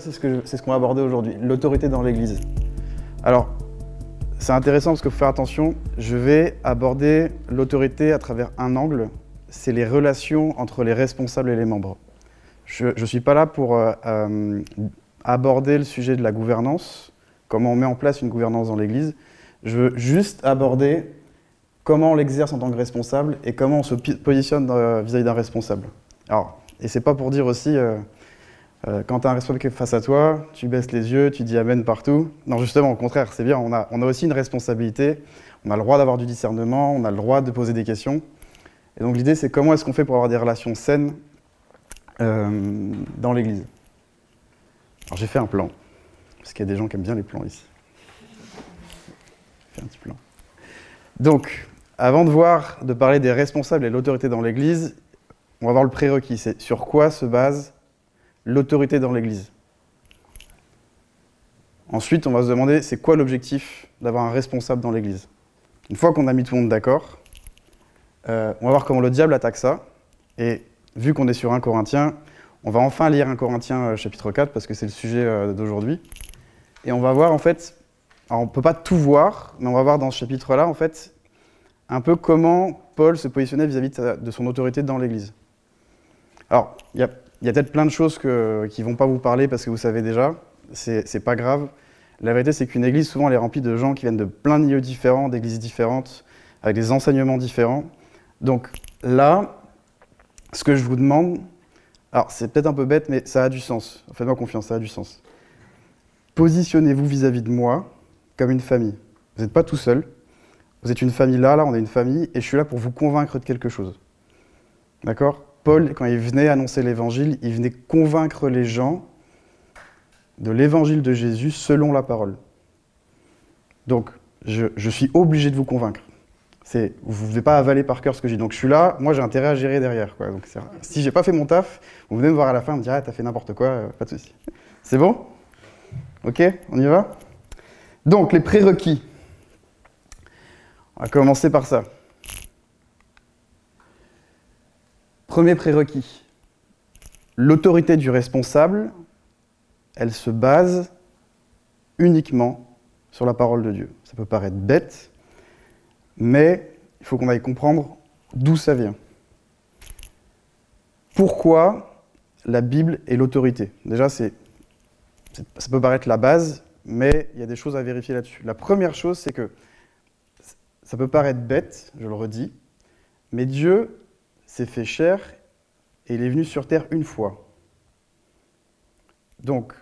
C'est ce qu'on ce va aborder aujourd'hui, l'autorité dans l'Église. Alors, c'est intéressant parce qu'il faut faire attention. Je vais aborder l'autorité à travers un angle, c'est les relations entre les responsables et les membres. Je ne suis pas là pour euh, euh, aborder le sujet de la gouvernance, comment on met en place une gouvernance dans l'Église. Je veux juste aborder comment on l'exerce en tant que responsable et comment on se positionne euh, vis-à-vis d'un responsable. Alors, et c'est pas pour dire aussi, quand tu as un responsable face à toi, tu baisses les yeux, tu dis Amen partout. Non, justement, au contraire, c'est bien, on a, on a aussi une responsabilité, on a le droit d'avoir du discernement, on a le droit de poser des questions. Et donc l'idée, c'est comment est-ce qu'on fait pour avoir des relations saines euh, dans l'Église? Alors j'ai fait un plan, parce qu'il y a des gens qui aiment bien les plans ici. J'ai fait un petit plan. Donc, avant de voir, de parler des responsables et de l'autorité dans l'Église, on va voir le prérequis. C'est sur quoi se base l'autorité dans l'Église. Ensuite, on va se demander, c'est quoi l'objectif d'avoir un responsable dans l'Église? Une fois qu'on a mis tout le monde d'accord, euh, on va voir comment le diable attaque ça. Et vu qu'on est sur un Corinthien, on va enfin lire un Corinthien euh, chapitre 4, parce que c'est le sujet euh, d'aujourd'hui. Et on va voir, en fait, alors on ne peut pas tout voir, mais on va voir dans ce chapitre-là, en fait, un peu comment Paul se positionnait vis-à-vis -vis de son autorité dans l'Église. Alors, il y a il y a peut-être plein de choses qui ne vont pas vous parler parce que vous savez déjà. C'est pas grave. La vérité, c'est qu'une église, souvent, elle est remplie de gens qui viennent de plein de milieux différents, d'églises différentes, avec des enseignements différents. Donc là, ce que je vous demande, alors c'est peut-être un peu bête, mais ça a du sens. Faites-moi confiance, ça a du sens. Positionnez-vous vis-à-vis de moi comme une famille. Vous n'êtes pas tout seul. Vous êtes une famille là, là, on est une famille, et je suis là pour vous convaincre de quelque chose. D'accord? Paul, quand il venait annoncer l'évangile, il venait convaincre les gens de l'évangile de Jésus selon la parole. Donc, je, suis obligé de vous convaincre. vous ne devez pas avaler par cœur ce que j'ai. Donc, je suis là, moi j'ai intérêt à gérer derrière. Quoi. Donc, si j'ai pas fait mon taf, vous venez me voir à la fin me dire ah, t'as fait n'importe quoi, euh, pas de souci. C'est bon? Ok, on y va? Donc, les prérequis. On va commencer par ça. Premier prérequis, l'autorité du responsable, elle se base uniquement sur la parole de Dieu. Ça peut paraître bête, mais il faut qu'on aille comprendre d'où ça vient. Pourquoi la Bible est l'autorité? Déjà, c'est, ça peut paraître la base, mais il y a des choses à vérifier là-dessus. La première chose, c'est que ça peut paraître bête, je le redis, mais Dieu s'est fait chair et il est venu sur terre une fois. Donc,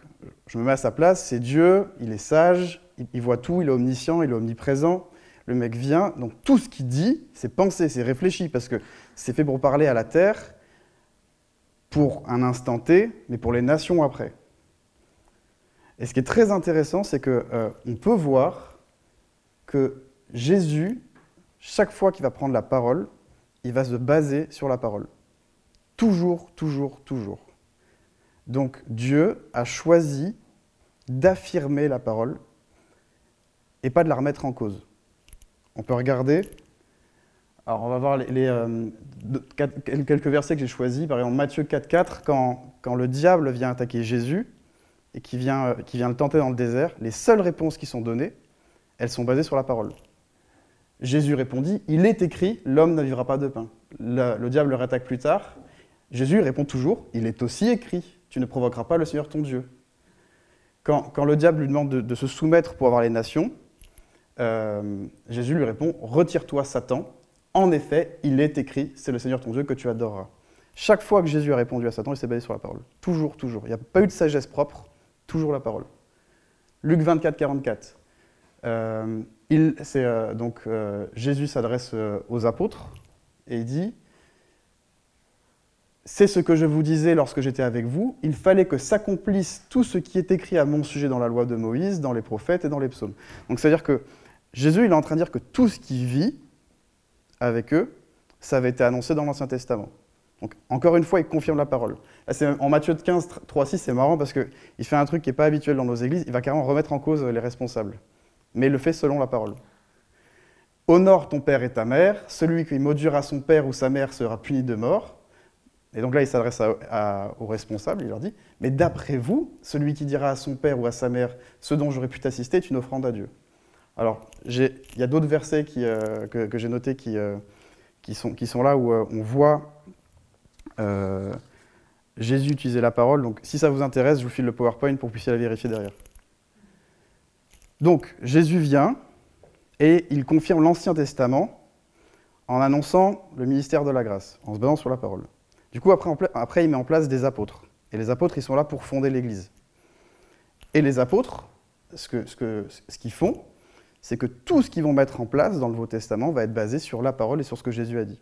je me mets à sa place, c'est Dieu, il est sage, il, voit tout, il est omniscient, il est omniprésent. Le mec vient, donc tout ce qu'il dit, c'est pensé, c'est réfléchi, parce que c'est fait pour parler à la terre pour un instant T, mais pour les nations après. Et ce qui est très intéressant, c'est qu'on euh, peut voir que Jésus, chaque fois qu'il va prendre la parole, il va se baser sur la parole. Toujours, toujours, toujours. Donc Dieu a choisi d'affirmer la parole et pas de la remettre en cause. On peut regarder. Alors on va voir les, euh, quelques versets que j'ai choisis. Par exemple Matthieu 4.4, quand, quand le diable vient attaquer Jésus et euh, qui vient le tenter dans le désert, les seules réponses qui sont données, elles sont basées sur la parole. Jésus répondit, il est écrit, l'homme ne vivra pas de pain. Le, diable le attaque plus tard. Jésus répond toujours, il est aussi écrit, tu ne provoqueras pas le Seigneur ton Dieu. Quand, le diable lui demande de, se soumettre pour avoir les nations, euh, Jésus lui répond, retire-toi Satan, en effet, il est écrit, c'est le Seigneur ton Dieu que tu adoreras. Chaque fois que Jésus a répondu à Satan, il s'est basé sur la parole. Toujours, toujours. Il n'y a pas eu de sagesse propre, toujours la parole. Luc 24, 44. Euh, euh, donc, euh, Jésus s'adresse aux apôtres et il dit C'est ce que je vous disais lorsque j'étais avec vous, il fallait que s'accomplisse tout ce qui est écrit à mon sujet dans la loi de Moïse, dans les prophètes et dans les psaumes. Donc, c'est-à-dire que Jésus, il est en train de dire que tout ce qui vit avec eux, ça avait été annoncé dans l'Ancien Testament. Donc, encore une fois, il confirme la parole. en Matthieu 15, 3, 6, c'est marrant parce qu'il fait un truc qui n'est pas habituel dans nos églises, il va carrément remettre en cause les responsables mais le fait selon la parole. Honore ton père et ta mère, celui qui maudira son père ou sa mère sera puni de mort. Et donc là, il s'adresse aux responsables, il leur dit, mais d'après vous, celui qui dira à son père ou à sa mère, ce dont j'aurais pu t'assister est une offrande à Dieu. Alors, il y a d'autres versets euh, que, j'ai notés qui, euh, sont, là où euh, on voit Jésus utiliser la parole. Donc, si ça vous intéresse, je vous file le PowerPoint pour que vous puissiez la vérifier derrière. Donc, Jésus vient et il confirme l'Ancien Testament en annonçant le ministère de la grâce, en se basant sur la parole. Du coup, après, il met en place des apôtres. Et les apôtres, ils sont là pour fonder l'Église. Et les apôtres, ce qu'ils font, c'est que tout ce qu'ils vont mettre en place dans le Nouveau Testament va être basé sur la parole et sur ce que Jésus a dit.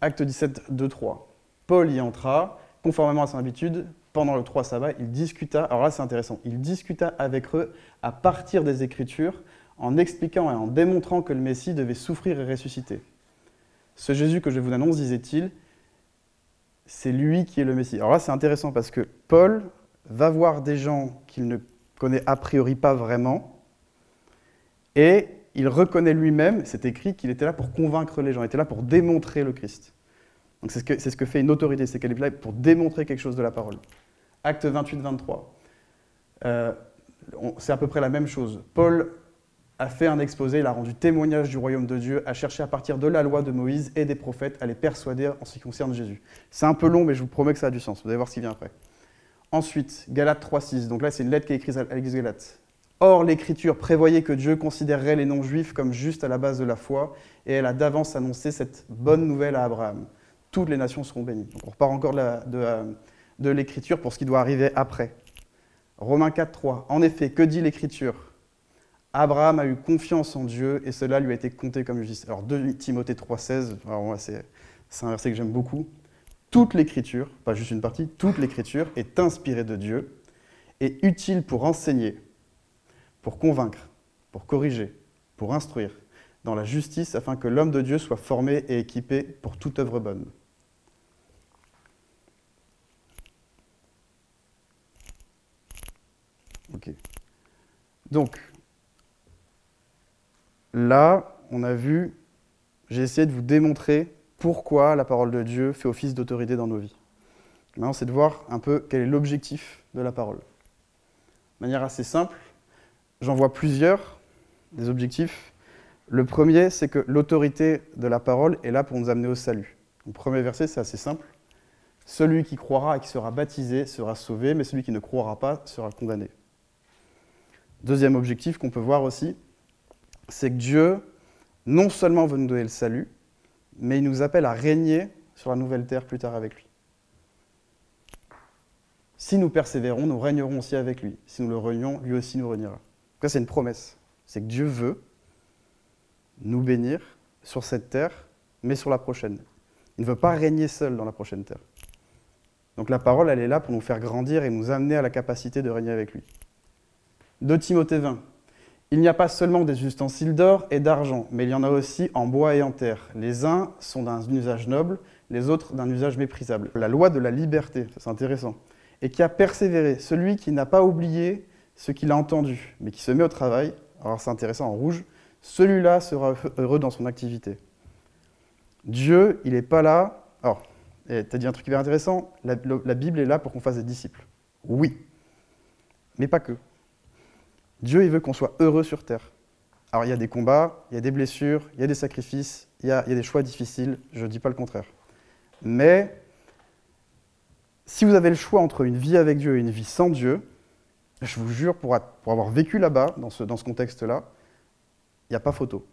Acte 17, 2, 3. Paul y entra, conformément à son habitude, pendant le 3 sabbat, il discuta, alors là c'est intéressant, il discuta avec eux à partir des Écritures, en expliquant et en démontrant que le Messie devait souffrir et ressusciter. Ce Jésus que je vous annonce, disait-il, c'est lui qui est le Messie. Alors là c'est intéressant parce que Paul va voir des gens qu'il ne connaît a priori pas vraiment, et il reconnaît lui-même, c'est écrit, qu'il était là pour convaincre les gens, il était là pour démontrer le Christ. Donc c'est ce, ce, que fait une autorité, c'est qu'elle est là pour démontrer quelque chose de la parole. Acte 28-23. Euh, c'est à peu près la même chose. Paul a fait un exposé, il a rendu témoignage du royaume de Dieu, a cherché à partir de la loi de Moïse et des prophètes à les persuader en ce qui concerne Jésus. C'est un peu long, mais je vous promets que ça a du sens. Vous allez voir ce qui vient après. Ensuite, Galates 3.6. Donc là, c'est une lettre qui est écrite à l'église Galates. Or, l'Écriture prévoyait que Dieu considérerait les non-juifs comme justes à la base de la foi, et elle a d'avance annoncé cette bonne nouvelle à Abraham. Toutes les nations seront bénies. Donc on repart encore de, l'Écriture pour ce qui doit arriver après. Romains 4, 3. En effet, que dit l'Écriture? Abraham a eu confiance en Dieu et cela lui a été compté comme justice. Alors 2 Timothée 3, 16, c'est un verset que j'aime beaucoup. Toute l'Écriture, pas juste une partie, toute l'Écriture est inspirée de Dieu et utile pour enseigner, pour convaincre, pour corriger, pour instruire dans la justice afin que l'homme de Dieu soit formé et équipé pour toute œuvre bonne. Donc, là, on a vu, j'ai essayé de vous démontrer pourquoi la parole de Dieu fait office d'autorité dans nos vies. Maintenant, c'est de voir un peu quel est l'objectif de la parole. De manière assez simple, J'en vois plusieurs, des objectifs. Le premier, c'est que l'autorité de la parole est là pour nous amener au salut. Le premier verset, c'est assez simple. Celui qui croira et qui sera baptisé sera sauvé, mais celui qui ne croira pas sera condamné. Deuxième objectif qu'on peut voir aussi, c'est que Dieu, non seulement veut nous donner le salut, mais il nous appelle à régner sur la nouvelle terre plus tard avec lui. Si nous persévérons, nous régnerons aussi avec lui. Si nous le renions, lui aussi nous régnera c'est une promesse. C'est que Dieu veut nous bénir sur cette terre, mais sur la prochaine. Il ne veut pas régner seul dans la prochaine terre. Donc la parole, elle est là pour nous faire grandir et nous amener à la capacité de régner avec lui. De Timothée 20. Il n'y a pas seulement des ustensiles d'or et d'argent, mais il y en a aussi en bois et en terre. Les uns sont d'un usage noble, les autres d'un usage méprisable. La loi de la liberté, c'est intéressant, et qui a persévéré, celui qui n'a pas oublié ce qu'il a entendu, mais qui se met au travail, alors c'est intéressant en rouge, celui-là sera heureux dans son activité. Dieu, il n'est pas là. Alors, tu as dit un truc hyper intéressant, la, la Bible est là pour qu'on fasse des disciples. Oui, mais pas que. Dieu, il veut qu'on soit heureux sur terre. Alors, il y a des combats, il y a des blessures, il y a des sacrifices, il y a, il y a des choix difficiles, je ne dis pas le contraire. Mais si vous avez le choix entre une vie avec Dieu et une vie sans Dieu, je vous jure, pour, avoir vécu là-bas, dans ce, contexte-là, il n'y a pas photo.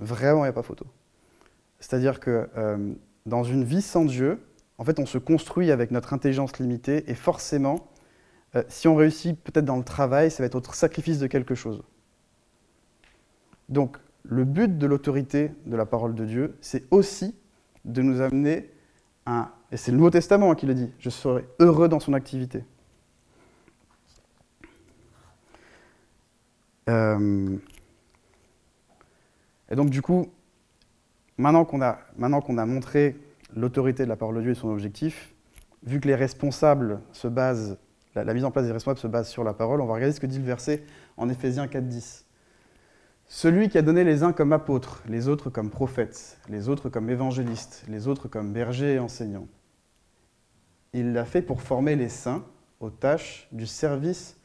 Vraiment, il n'y a pas photo. C'est-à-dire que euh, dans une vie sans Dieu, en fait, on se construit avec notre intelligence limitée et forcément, euh, si on réussit peut-être dans le travail, ça va être autre sacrifice de quelque chose. Donc, le but de l'autorité de la parole de Dieu, c'est aussi de nous amener à, et c'est le Nouveau Testament qui le dit, je serai heureux dans son activité. Euh, et donc du coup, maintenant qu'on a, maintenant qu'on a montré l'autorité de la parole de Dieu et son objectif, vu que les responsables se basent, la, mise en place des responsables se base sur la parole, on va regarder ce que dit le verset en Éphésiens 4.10. Celui qui a donné les uns comme apôtres, les autres comme prophètes, les autres comme évangélistes, les autres comme bergers et enseignants. Il l'a fait pour former les saints aux tâches du service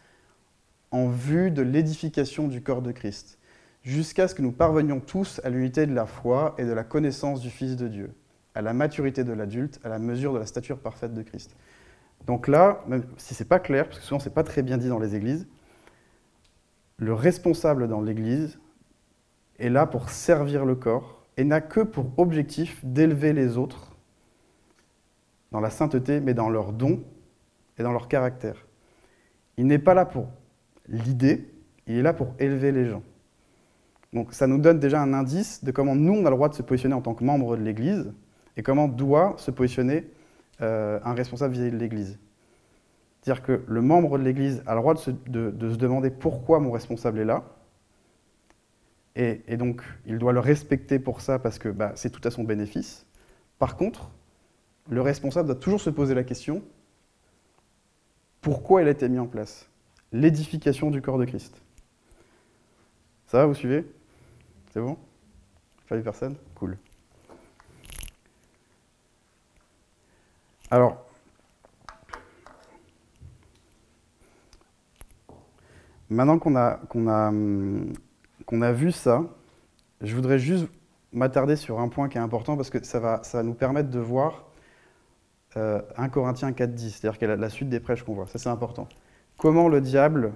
en vue de l'édification du corps de Christ, jusqu'à ce que nous parvenions tous à l'unité de la foi et de la connaissance du Fils de Dieu, à la maturité de l'adulte, à la mesure de la stature parfaite de Christ. Donc là, même si c'est pas clair, parce que souvent c'est pas très bien dit dans les églises, le responsable dans l'église est là pour servir le corps et n'a que pour objectif d'élever les autres dans la sainteté, mais dans leur don et dans leur caractère. Il n'est pas là pour l'idée, il est là pour élever les gens. Donc ça nous donne déjà un indice de comment nous, on a le droit de se positionner en tant que membre de l'Église et comment doit se positionner euh, un responsable vis-à-vis de l'Église. C'est-à-dire que le membre de l'Église a le droit de se, demander pourquoi mon responsable est là, et, donc il doit le respecter pour ça parce que bah, c'est tout à son bénéfice. Par contre, le responsable doit toujours se poser la question pourquoi il a été mis en place? L'édification du corps de Christ. Ça va, vous suivez? C'est bon? Fallait personne Cool. Alors, maintenant qu'on a, a, qu'on a vu ça, je voudrais juste m'attarder sur un point qui est important parce que ça va, nous permettre de voir euh, 1 Corinthiens 4.10, c'est-à-dire la suite des prêches qu'on voit. Ça, c'est important. Comment le diable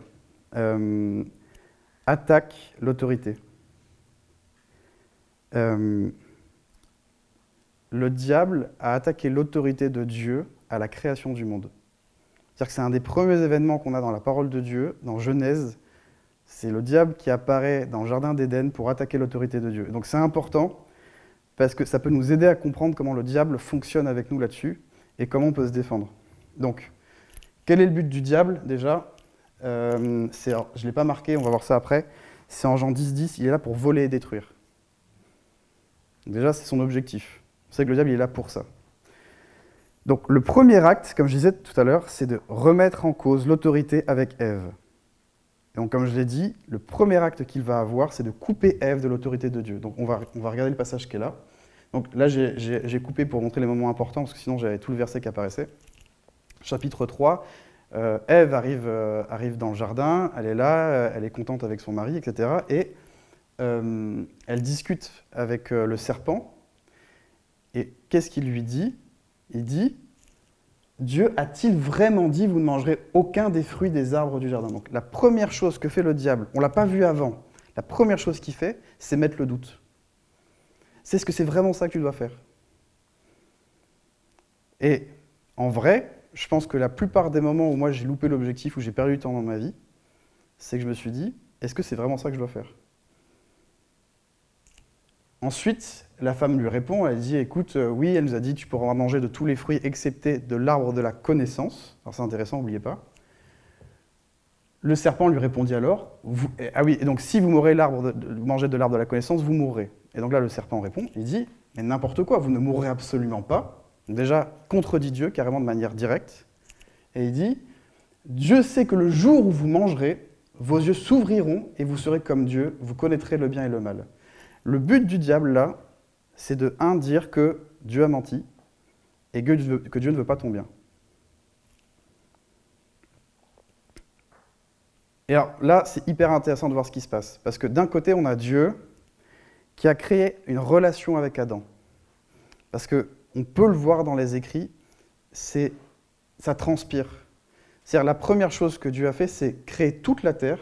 euh, attaque l'autorité? Euh, le diable a attaqué l'autorité de Dieu à la création du monde. C'est-à-dire que c'est un des premiers événements qu'on a dans la parole de Dieu, dans Genèse. C'est le diable qui apparaît dans le Jardin d'Éden pour attaquer l'autorité de Dieu. Donc c'est important parce que ça peut nous aider à comprendre comment le diable fonctionne avec nous là-dessus et comment on peut se défendre. Donc, quel est le but du diable déjà? Euh, Je ne l'ai pas marqué, on va voir ça après. C'est en Jean 10, 10, il est là pour voler et détruire. Déjà, c'est son objectif. On sait que le diable est là pour ça. Donc le premier acte, comme je disais tout à l'heure, c'est de remettre en cause l'autorité avec Ève. Et donc comme je l'ai dit, le premier acte qu'il va avoir, c'est de couper Ève de l'autorité de Dieu. Donc on va, on va regarder le passage qui est là. Donc là, j'ai coupé pour montrer les moments importants, parce que sinon j'avais tout le verset qui apparaissait. Chapitre 3, euh, Ève arrive, euh, arrive dans le jardin, elle est là, euh, elle est contente avec son mari, etc. Et elle discute avec le serpent. Et qu'est-ce qu'il lui dit? Il dit Dieu a-t-il vraiment dit vous ne mangerez aucun des fruits des arbres du jardin? Donc la première chose que fait le diable, on ne l'a pas vu avant, la première chose qu'il fait, c'est mettre le doute. C'est ce que c'est vraiment ça que tu dois faire. Et en vrai, je pense que la plupart des moments où moi j'ai loupé l'objectif, où j'ai perdu du temps dans ma vie, c'est que je me suis dit, est-ce que c'est vraiment ça que je dois faire? Ensuite, la femme lui répond, elle dit, écoute, euh, oui, elle nous a dit, tu pourras manger de tous les fruits excepté de l'arbre de la connaissance. Alors c'est intéressant, n'oubliez pas. Le serpent lui répondit alors, ah oui, et donc si vous mangez de l'arbre de la connaissance, vous mourrez. Et donc là, le serpent répond, il dit, mais n'importe quoi, vous ne mourrez absolument pas. déjà, contredit Dieu carrément de manière directe. Et il dit, Dieu sait que le jour où vous mangerez, vos yeux s'ouvriront et vous serez comme Dieu, vous connaîtrez le bien et le mal. Le but du diable, là, c'est de, un, dire que Dieu a menti et que Dieu, que ne veut pas ton bien. Et alors là, c'est hyper intéressant de voir ce qui se passe. Parce que d'un côté, on a Dieu qui a créé une relation avec Adam. Parce qu'on peut le voir dans les écrits, c'est ça transpire. C'est-à-dire la première chose que Dieu a fait, c'est créer toute la terre.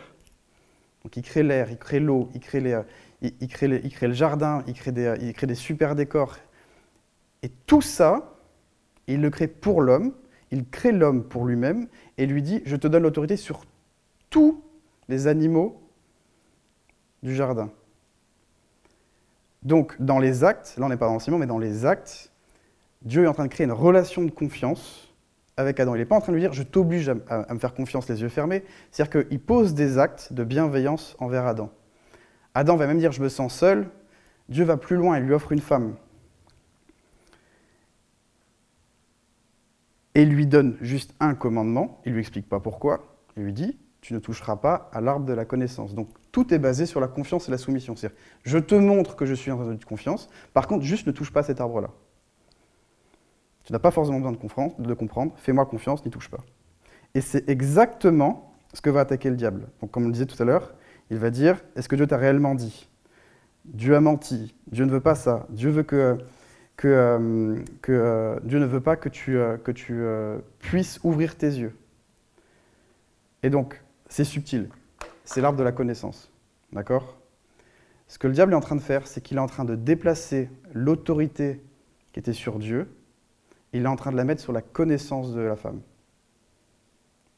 Donc il crée l'air, il crée l'eau, il, crée il, crée le jardin, il crée, des, super décors. Et tout ça, il le crée pour l'homme, il crée l'homme pour lui-même et lui dit, je te donne l'autorité sur tous les animaux du jardin. Donc, dans les actes, là on n'est pas dans l'enseignement, mais dans les actes, Dieu est en train de créer une relation de confiance avec Adam. Il n'est pas en train de lui dire je t'oblige à, me faire confiance les yeux fermés. C'est-à-dire qu'il pose des actes de bienveillance envers Adam. Adam va même dire je me sens seul. Dieu va plus loin, il lui offre une femme. Et lui donne juste un commandement, il lui explique pas pourquoi. Il lui dit tu ne toucheras pas à l'arbre de la connaissance. Donc tout est basé sur la confiance et la soumission. C'est-à-dire, je te montre que je suis en de confiance, par contre, juste ne touche pas à cet arbre-là. Tu n'as pas forcément besoin de de comprendre fais-moi confiance, n'y touche pas. Et c'est exactement ce que va attaquer le diable. Donc, comme on le disait tout à l'heure, il va dire Est-ce que Dieu t'a réellement dit? Dieu a menti, Dieu ne veut pas ça, Dieu veut que, euh, euh, Dieu ne veut pas que tu, euh, que tu puisses ouvrir tes yeux. Et donc, c'est subtil. C'est l'arbre de la connaissance. D'accord? Ce que le diable est en train de faire, c'est qu'il est en train de déplacer l'autorité qui était sur Dieu, il est en train de la mettre sur la connaissance de la femme.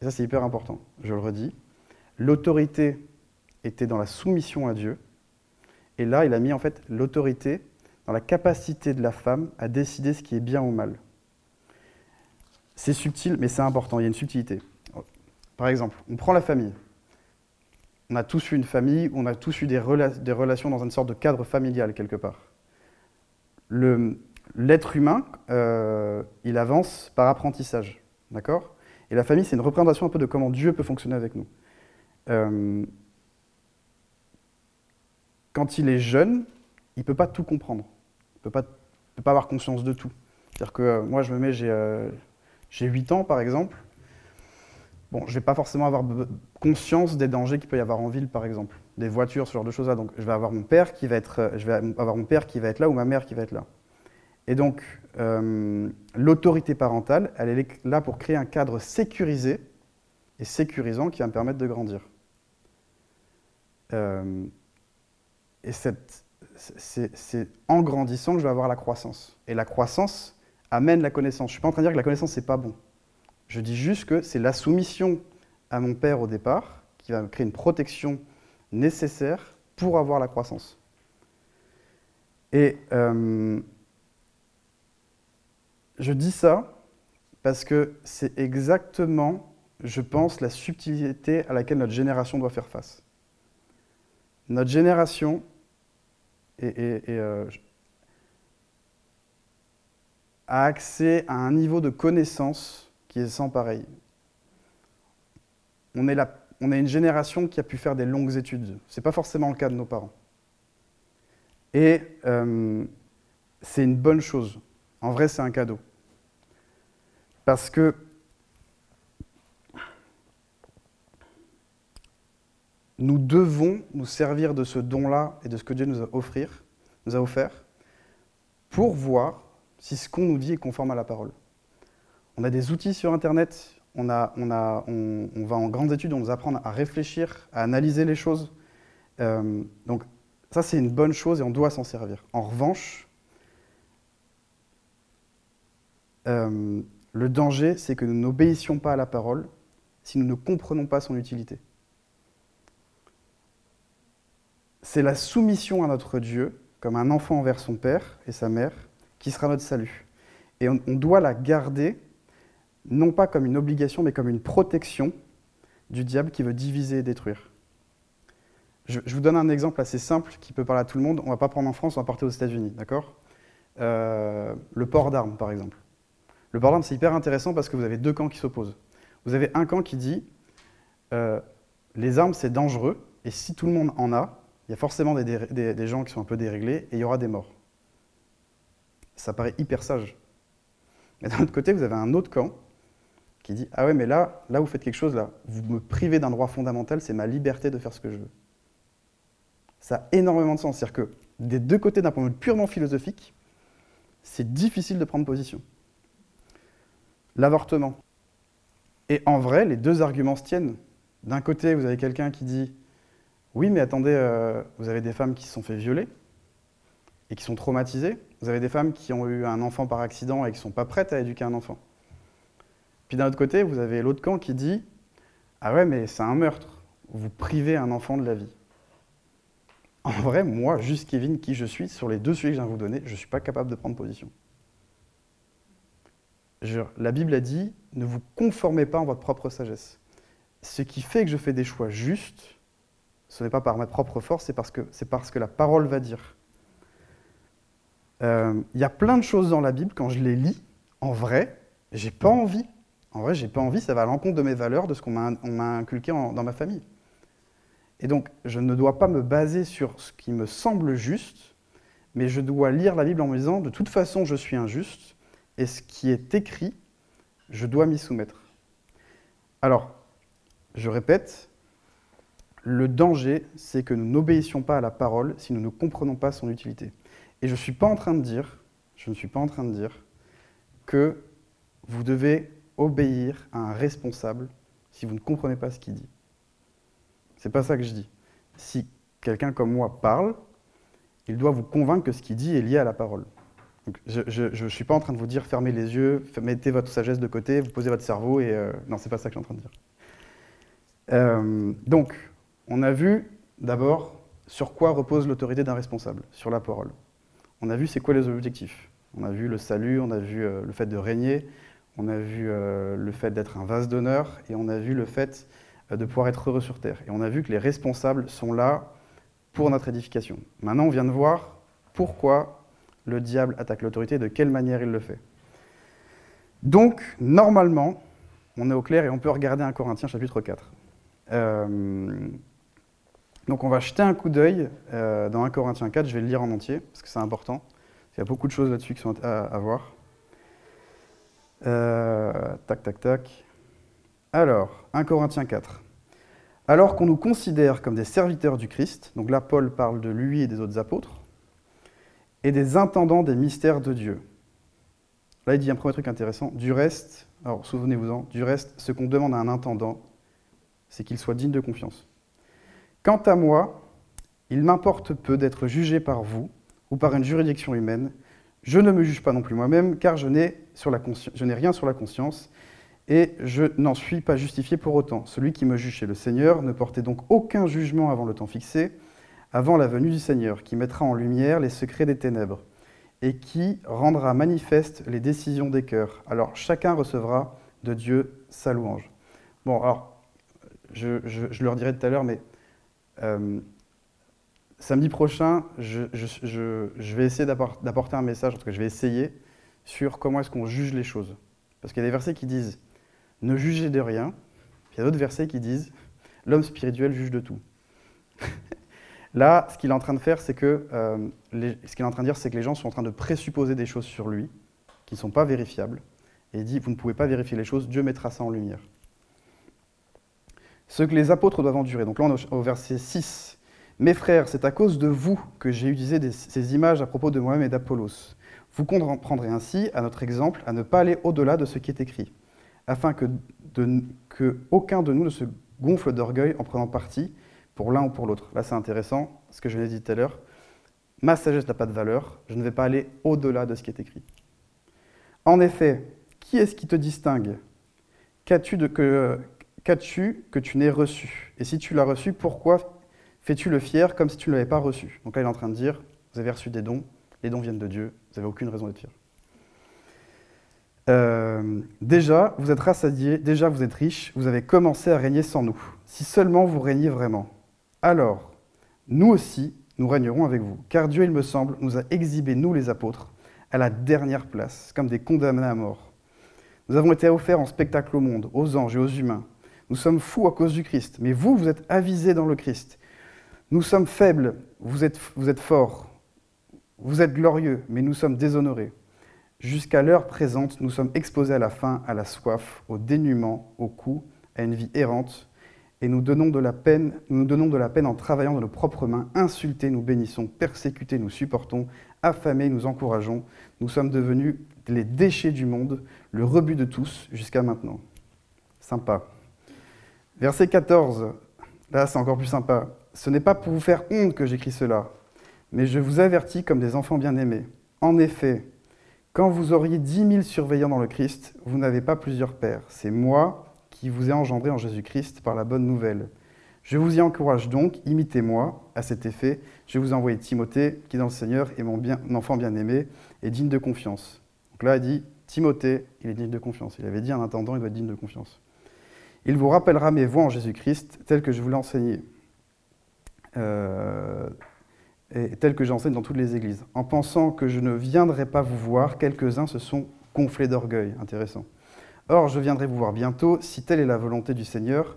Et ça, c'est hyper important, je le redis. L'autorité était dans la soumission à Dieu, et là, il a mis en fait l'autorité dans la capacité de la femme à décider ce qui est bien ou mal. C'est subtil, mais c'est important, il y a une subtilité. Par exemple, on prend la famille. On a tous eu une famille, on a tous eu des, relations dans une sorte de cadre familial quelque part. L'être humain, euh, il avance par apprentissage. D'accord? Et la famille, c'est une représentation un peu de comment Dieu peut fonctionner avec nous. Euh, quand il est jeune, il ne peut pas tout comprendre. Il ne peut pas, avoir conscience de tout. C'est-à-dire que euh, moi, je me mets, j'ai 8 ans par exemple, bon, je ne vais pas forcément avoir conscience des dangers qu'il peut y avoir en ville, par exemple, des voitures, ce genre de choses-là. Donc, je vais avoir mon père qui va être, euh, je vais avoir mon père qui va être là ou ma mère qui va être là. Et donc, euh, l'autorité parentale, elle est là pour créer un cadre sécurisé et sécurisant qui va me permettre de grandir. Euh, et c'est en grandissant que je vais avoir la croissance. Et la croissance amène la connaissance. Je ne suis pas en train de dire que la connaissance, c'est pas bon. Je dis juste que c'est la soumission à mon père au départ qui va me créer une protection nécessaire pour avoir la croissance. Et euh, je dis ça parce que c'est exactement, je pense, la subtilité à laquelle notre génération doit faire face. Notre génération euh, a accès à un niveau de connaissance qui est sans pareil. On est, on est une génération qui a pu faire des longues études. Ce n'est pas forcément le cas de nos parents. Et euh, c'est une bonne chose. En vrai, c'est un cadeau. Parce que nous devons nous servir de ce don-là et de ce que Dieu nous a, offrir, nous a offert pour voir si ce qu'on nous dit est conforme à la parole. On a des outils sur Internet, on, va en grandes études, on nous apprend à réfléchir, à analyser les choses. Euh, donc ça, c'est une bonne chose et on doit s'en servir. En revanche, euh, le danger, c'est que nous n'obéissions pas à la parole si nous ne comprenons pas son utilité. C'est la soumission à notre Dieu, comme un enfant envers son père et sa mère, qui sera notre salut. Et on, doit la garder non pas comme une obligation, mais comme une protection du diable qui veut diviser et détruire. Je, vous donne un exemple assez simple qui peut parler à tout le monde. On ne va pas prendre en France, on va porter aux États-Unis, d'accord? Euh, Le port d'armes, par exemple. Le port d'armes, c'est hyper intéressant parce que vous avez deux camps qui s'opposent. Vous avez un camp qui dit euh, les armes, c'est dangereux, et si tout le monde en a, il y a forcément des, gens qui sont un peu déréglés, et il y aura des morts. Ça paraît hyper sage. Mais d'un autre côté, vous avez un autre camp qui dit Ah ouais, mais là, là, vous faites quelque chose, là, vous me privez d'un droit fondamental, c'est ma liberté de faire ce que je veux. Ça a énormément de sens. C'est-à-dire que des deux côtés, d'un point de vue purement philosophique, c'est difficile de prendre position. L'avortement. Et en vrai, les deux arguments se tiennent. D'un côté, vous avez quelqu'un qui dit Oui, mais attendez, euh, vous avez des femmes qui se sont fait violer et qui sont traumatisées. Vous avez des femmes qui ont eu un enfant par accident et qui ne sont pas prêtes à éduquer un enfant. Puis d'un autre côté, vous avez l'autre camp qui dit Ah ouais, mais c'est un meurtre. Vous privez un enfant de la vie. En vrai, moi, juste Kevin, qui je suis, sur les deux sujets que je viens de vous donner, je ne suis pas capable de prendre position. la Bible a dit Ne vous conformez pas en votre propre sagesse. Ce qui fait que je fais des choix justes, ce n'est pas par ma propre force, c'est parce que, la parole va dire. Euh, il y a plein de choses dans la Bible, quand je les lis, en vrai, j'ai pas envie En vrai, j'ai pas envie, ça va à l'encontre de mes valeurs, de ce qu'on m'a inculqué dans ma famille. Et donc, je ne dois pas me baser sur ce qui me semble juste, mais je dois lire la Bible en me disant, de toute façon, je suis injuste, et ce qui est écrit, je dois m'y soumettre. Alors, je répète, le danger, c'est que nous n'obéissions pas à la parole si nous ne comprenons pas son utilité. Et je ne suis pas en train de dire, je ne suis pas en train de dire que vous devez obéir à un responsable si vous ne comprenez pas ce qu'il dit. C'est pas ça que je dis. Si quelqu'un comme moi parle, il doit vous convaincre que ce qu'il dit est lié à la parole. je ne suis pas en train de vous dire fermez les yeux, mettez votre sagesse de côté, vous posez votre cerveau et euh, non, c'est pas ça que je suis en train de dire. Euh, donc, on a vu d'abord sur quoi repose l'autorité d'un responsable, sur la parole. On a vu c'est quoi les objectifs. On a vu le salut, on a vu euh, le fait de régner, on a vu le fait d'être un vase d'honneur et on a vu le fait de pouvoir être heureux sur Terre. Et on a vu que les responsables sont là pour notre édification. Maintenant, on vient de voir pourquoi le diable attaque l'autorité et de quelle manière il le fait. Donc, normalement, on est au clair et on peut regarder un Corinthiens chapitre 4. Euh, donc, on va jeter un coup d'œil euh, dans un Corinthiens 4. Je vais le lire en entier parce que c'est important. Il y a beaucoup de choses là-dessus qui sont à, voir. Euh, tac, tac, tac. Alors, 1 Corinthiens 4. Alors qu'on nous considère comme des serviteurs du Christ, donc là Paul parle de lui et des autres apôtres, et des intendants des mystères de Dieu. Là il dit un premier truc intéressant, du reste, alors souvenez-vous-en, du reste, ce qu'on demande à un intendant, c'est qu'il soit digne de confiance. Quant à moi, il m'importe peu d'être jugé par vous ou par une juridiction humaine. Je ne me juge pas non plus moi-même, car je n'ai rien sur la conscience, et je n'en suis pas justifié pour autant. Celui qui me juge chez le Seigneur ne portait donc aucun jugement avant le temps fixé, avant la venue du Seigneur, qui mettra en lumière les secrets des ténèbres, et qui rendra manifeste les décisions des cœurs. Alors chacun recevra de Dieu sa louange. Bon, alors, je, je, leur dirai tout à l'heure, mais euh, samedi prochain, je, vais essayer d'apporter un message, en tout cas je vais essayer, sur comment est-ce qu'on juge les choses. Parce qu'il y a des versets qui disent ne jugez de rien. Il y a d'autres versets qui disent l'homme spirituel juge de tout. Là, ce qu'il est en train de faire, c'est que euh, ce qu'il est en train de dire, c'est que les gens sont en train de présupposer des choses sur lui qui ne sont pas vérifiables. Et il dit vous ne pouvez pas vérifier les choses, Dieu mettra ça en lumière. Ce que les apôtres doivent endurer. Donc là, on au verset 6. Mes frères, c'est à cause de vous que j'ai utilisé ces images à propos de moi-même et d'Apollos. Vous comprendrez ainsi, à notre exemple, à ne pas aller au-delà de ce qui est écrit afin que, aucun de nous ne se gonfle d'orgueil en prenant parti pour l'un ou pour l'autre. Là, c'est intéressant, ce que je l'ai dit tout à l'heure. Ma sagesse n'a pas de valeur, je ne vais pas aller au-delà de ce qui est écrit. En effet, qui est-ce qui te distingue? Qu'as-tu que, que tu n'aies reçu? Et si tu l'as reçu, pourquoi fais-tu le fier comme si tu ne l'avais pas reçu? Donc là, il est en train de dire, vous avez reçu des dons, les dons viennent de Dieu, vous n'avez aucune raison d'être fier. Euh, déjà, vous êtes rassasiés, déjà vous êtes riches, vous avez commencé à régner sans nous. Si seulement vous régnez vraiment. Alors, nous aussi, nous régnerons avec vous. Car Dieu, il me semble, nous a exhibé, nous les apôtres, à la dernière place, comme des condamnés à mort. Nous avons été offerts en spectacle au monde, aux anges et aux humains. Nous sommes fous à cause du Christ, mais vous, vous êtes avisés dans le Christ. Nous sommes faibles, vous êtes, vous êtes forts. Vous êtes glorieux, mais nous sommes déshonorés. Jusqu'à l'heure présente, nous sommes exposés à la faim, à la soif, au dénuement, au coup, à une vie errante, et nous donnons de la peine, nous donnons de la peine en travaillant de nos propres mains. Insultés, nous bénissons, persécutés, nous supportons, affamés, nous encourageons. Nous sommes devenus les déchets du monde, le rebut de tous jusqu'à maintenant. Sympa. Verset 14, là c'est encore plus sympa. Ce n'est pas pour vous faire honte que j'écris cela, mais je vous avertis comme des enfants bien-aimés. En effet, quand vous auriez dix mille surveillants dans le Christ, vous n'avez pas plusieurs pères. C'est moi qui vous ai engendré en Jésus-Christ par la bonne nouvelle. Je vous y encourage donc, imitez-moi à cet effet. Je vous envoie Timothée, qui dans le Seigneur est mon, enfant bien-aimé et digne de confiance. Donc là, il dit Timothée, il est digne de confiance. Il avait dit un intendant, il doit être digne de confiance. Il vous rappellera mes voix en Jésus-Christ, telles que je vous l'ai. Euh, et tel que j'enseigne dans toutes les églises. En pensant que je ne viendrai pas vous voir, quelques-uns se sont gonflés d'orgueil. Intéressant. Or, je viendrai vous voir bientôt, si telle est la volonté du Seigneur,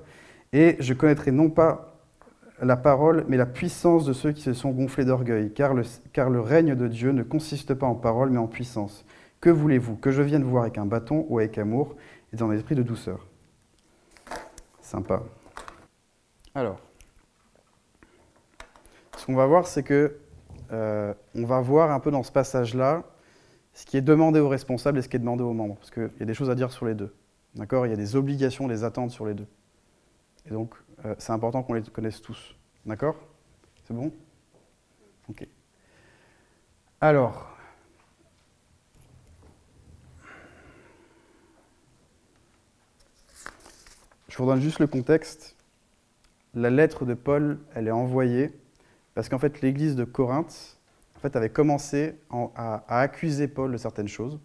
et je connaîtrai non pas la parole, mais la puissance de ceux qui se sont gonflés d'orgueil, car le, car le règne de Dieu ne consiste pas en parole, mais en puissance. Que voulez-vous? Que je vienne vous voir avec un bâton ou avec amour et dans un esprit de douceur Sympa. Alors, ce qu'on va voir, c'est que euh, on va voir un peu dans ce passage-là ce qui est demandé aux responsables et ce qui est demandé aux membres, parce qu'il y a des choses à dire sur les deux. D'accord? Il y a des obligations, des attentes sur les deux. Et donc, euh, c'est important qu'on les connaisse tous. D'accord? C'est bon? Ok. Alors, je vous donne juste le contexte. La lettre de Paul, elle est envoyée parce qu'en fait, l'église de Corinthe en avait commencé à, accuser Paul de certaines choses.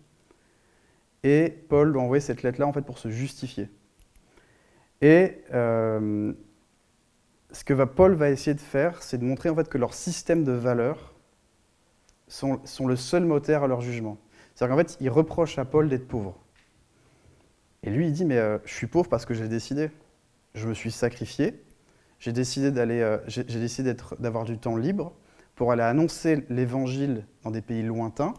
Et Paul doit envoyer cette lettre-là en fait, pour se justifier. Et euh, ce que Paul va essayer de faire, c'est de montrer en que leur système de valeurs sont, sont le seul moteur à leur jugement. C'est-à-dire qu'en fait, il reproche à Paul d'être pauvre. Et lui, il dit, mais euh, je suis pauvre parce que j'ai décidé. Je me suis sacrifié. J'ai décidé d'aller, euh, j'ai décidé d'avoir du temps libre pour aller annoncer l'évangile dans des pays lointains.